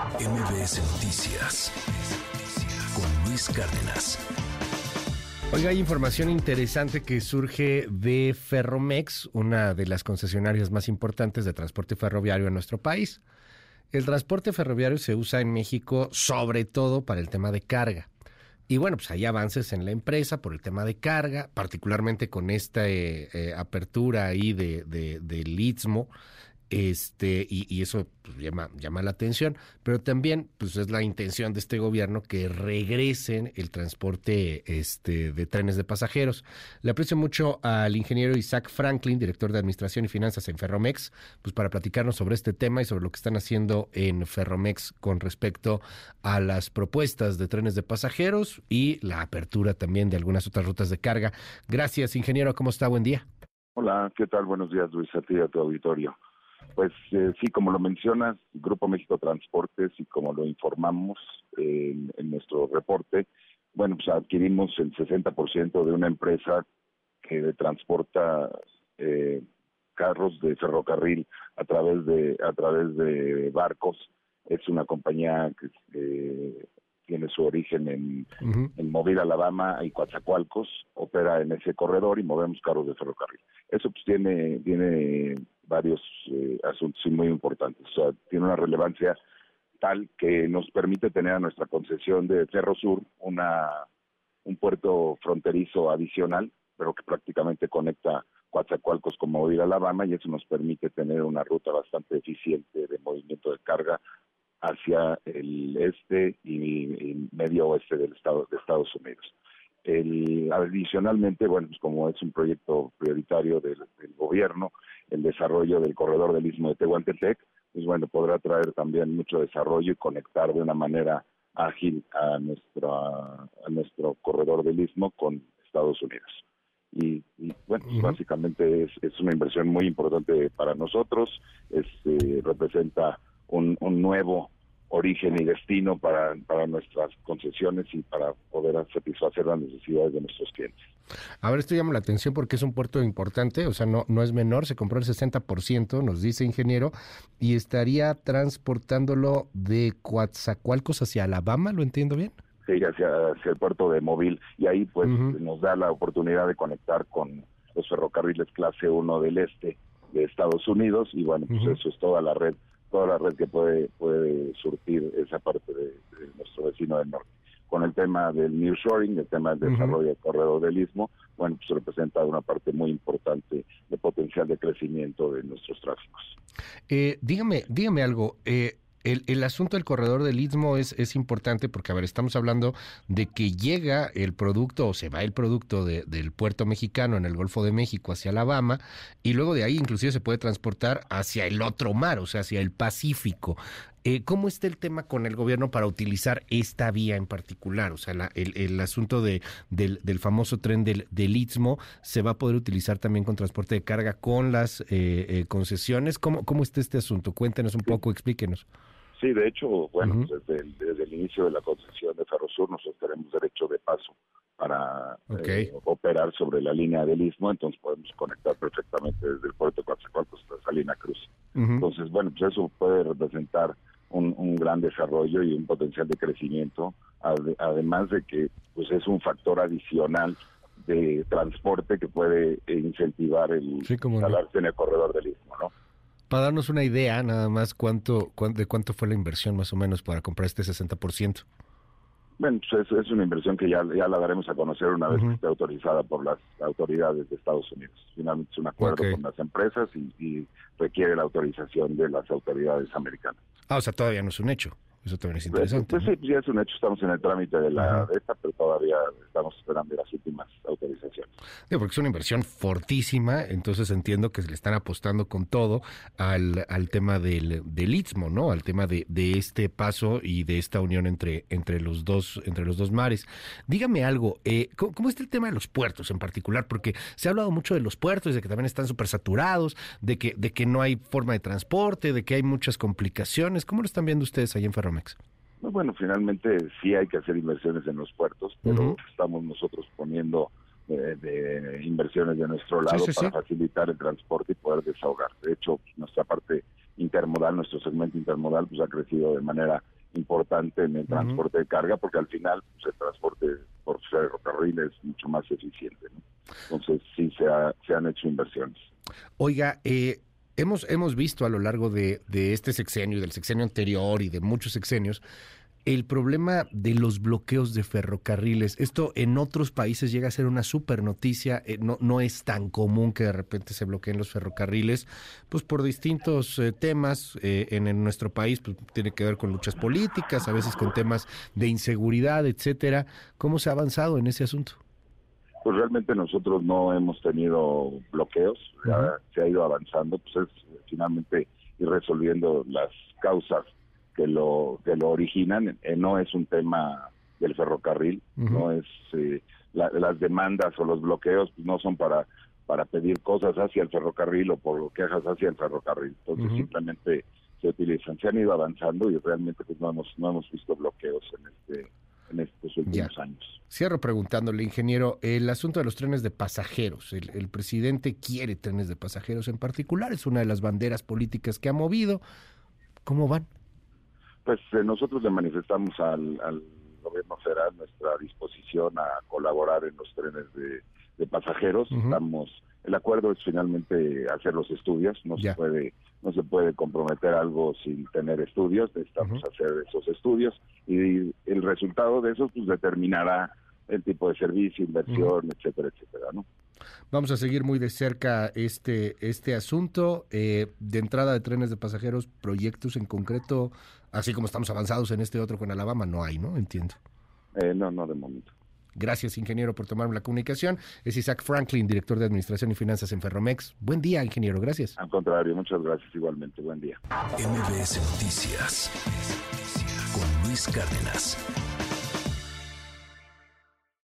MBS Noticias con Luis Cárdenas. Oiga, hay información interesante que surge de Ferromex, una de las concesionarias más importantes de transporte ferroviario en nuestro país. El transporte ferroviario se usa en México sobre todo para el tema de carga. Y bueno, pues hay avances en la empresa por el tema de carga, particularmente con esta eh, eh, apertura ahí de, de, del Istmo este, y, eso pues, llama, llama la atención, pero también pues es la intención de este gobierno que regresen el transporte este, de trenes de pasajeros. Le aprecio mucho al ingeniero Isaac Franklin, director de Administración y Finanzas en Ferromex, pues para platicarnos sobre este tema y sobre lo que están haciendo en Ferromex con respecto a las propuestas de trenes de pasajeros y la apertura también de algunas otras rutas de carga. Gracias, ingeniero, ¿cómo está? Buen día. Hola, ¿qué tal? Buenos días, Luis, a ti a tu auditorio. Pues eh, sí, como lo mencionas, Grupo México Transportes y como lo informamos eh, en, en, nuestro reporte, bueno, pues adquirimos el 60% de una empresa que transporta eh, carros de ferrocarril a través de a través de barcos. Es una compañía que tiene su origen en, uh -huh. en Mobile, Alabama y Coatzacoalcos, opera en ese corredor y movemos carros de ferrocarril. Eso pues tiene, tiene varios eh, asuntos muy importantes. O sea, tiene una relevancia tal que nos permite tener a nuestra concesión de Ferrosur una, un puerto fronterizo adicional, pero que prácticamente conecta Coatzacoalcos con Mobile, Alabama, y eso nos permite tener una ruta bastante eficiente de movimiento de carga hacia el este y, y medio oeste del estado de Estados Unidos. El, adicionalmente, bueno, pues como es un proyecto prioritario del, del, gobierno, el desarrollo del corredor del Istmo de Tehuantepec, pues bueno, podrá traer también mucho desarrollo y conectar de una manera ágil a, nuestra, a nuestro corredor del Istmo con Estados Unidos. Y, y bueno, pues uh -huh. básicamente es, es, una inversión muy importante para nosotros, es, eh, representa un, un nuevo origen y destino para, para nuestras concesiones y para poder satisfacer las necesidades de nuestros clientes. A ver, esto llama la atención porque es un puerto importante, o sea, no, no es menor, se compró el 60%, nos dice ingeniero, y estaría transportándolo de Coatzacoalcos hacia Alabama, ¿lo entiendo bien? Sí, hacia, hacia el puerto de Móvil, y ahí pues uh -huh. nos da la oportunidad de conectar con los ferrocarriles clase 1 del este de Estados Unidos, y bueno, pues uh -huh. eso es toda la red toda la red que puede puede surtir esa parte de, de nuestro vecino del norte. Con el tema del nearshoring, el tema del desarrollo del corredor del istmo, bueno, pues representa una parte muy importante de potencial de crecimiento de nuestros tráficos. Eh, dígame, dígame algo. Eh, el, el, asunto del corredor del Istmo es, es, importante porque, a ver, estamos hablando de que llega el producto o se va el producto de, del puerto mexicano en el Golfo de México hacia Alabama y luego de ahí inclusive se puede transportar hacia el otro mar, o sea, hacia el Pacífico. Eh, ¿Cómo está el tema con el gobierno para utilizar esta vía en particular? O sea, la, el, el, asunto de, del, del, famoso tren del, del Istmo se va a poder utilizar también con transporte de carga con las eh, eh, concesiones. ¿Cómo, ¿Cómo está este asunto? Cuéntenos un poco, explíquenos. Sí, de hecho, bueno, uh -huh. desde, el, desde, el, inicio de la concesión de Ferrosur nosotros tenemos derecho de paso para okay. eh, operar sobre la línea del Istmo, entonces podemos conectar perfectamente desde el puerto de Coatzacoalcos hasta Salina Cruz. Uh -huh. Entonces, bueno, pues eso puede representar un, un, gran desarrollo y un potencial de crecimiento, ad, además de que pues es un factor adicional de transporte que puede incentivar el sí, instalarse no. en el corredor del Istmo, ¿no? Para darnos una idea, nada más, ¿cuánto, cuánto, de cuánto fue la inversión más o menos para comprar este 60%? Bueno, pues es, es una inversión que ya, ya la daremos a conocer una vez uh -huh. que esté autorizada por las autoridades de Estados Unidos. Finalmente es un acuerdo okay. con las empresas y, y, requiere la autorización de las autoridades americanas. Ah, o sea, todavía no es un hecho. Eso también es interesante. Pues, pues, sí, ya es un hecho, estamos en el trámite de la de esta, pero todavía estamos esperando las últimas autorizaciones. Sí, porque es una inversión fortísima, entonces entiendo que se le están apostando con todo al, al tema del, del Istmo, ¿no? Al tema de, de este paso y de esta unión entre, entre los dos, entre los dos mares. Dígame algo, eh, ¿cómo, ¿cómo, está el tema de los puertos en particular? Porque se ha hablado mucho de los puertos, de que también están súper saturados, de que, de que no hay forma de transporte, de que hay muchas complicaciones. ¿Cómo lo están viendo ustedes ahí en Ferromex? Bueno, finalmente sí hay que hacer inversiones en los puertos, pero uh -huh. estamos nosotros poniendo eh, de inversiones de nuestro lado sí, sí, para sí. facilitar el transporte y poder desahogar. De hecho, nuestra parte intermodal, nuestro segmento intermodal, pues ha crecido de manera importante en el transporte de carga, porque al final pues, el transporte por ferrocarril es mucho más eficiente. Entonces sí se, se han hecho inversiones. Oiga, eh, hemos, hemos visto a lo largo de, de este sexenio, del sexenio anterior y de muchos sexenios, el problema de los bloqueos de ferrocarriles. Esto en otros países llega a ser una super noticia. Eh, no, no es tan común que de repente se bloqueen los ferrocarriles, pues por distintos eh, temas. Eh, en, nuestro país pues, tiene que ver con luchas políticas, a veces con temas de inseguridad, etcétera. ¿Cómo se ha avanzado en ese asunto? Pues realmente nosotros no hemos tenido bloqueos, se ha ido avanzando, pues es finalmente ir resolviendo las causas que lo que lo originan eh, no es un tema del ferrocarril no es eh, las demandas o los bloqueos no son para para pedir cosas hacia el ferrocarril o por quejas hacia el ferrocarril. Entonces simplemente se utilizan se han ido avanzando y realmente pues no hemos no hemos visto bloqueos en este en estos últimos años. Cierro preguntándole, ingeniero, el asunto de los trenes de pasajeros. El, el, presidente quiere trenes de pasajeros en particular, es una de las banderas políticas que ha movido. ¿Cómo van? Pues eh, nosotros le manifestamos al, al, gobierno federal nuestra disposición a colaborar en los trenes de, pasajeros. Estamos el acuerdo es finalmente hacer los estudios, no se puede no se puede comprometer algo sin tener estudios, necesitamos hacer esos estudios y el resultado de eso pues determinará el tipo de servicio, inversión, etcétera, etcétera, ¿no? Vamos a seguir muy de cerca este, este asunto. Eh, de entrada de trenes de pasajeros, proyectos en concreto, así como estamos avanzados en este otro con Alabama, no hay, ¿no? Entiendo. Eh, no, no de momento. Gracias, ingeniero, por tomarme la comunicación. Es Isaac Franklin, director de Administración y Finanzas en Ferromex. Buen día, ingeniero. Gracias. Al contrario, muchas gracias igualmente. Buen día. MBS Noticias con Luis Cárdenas.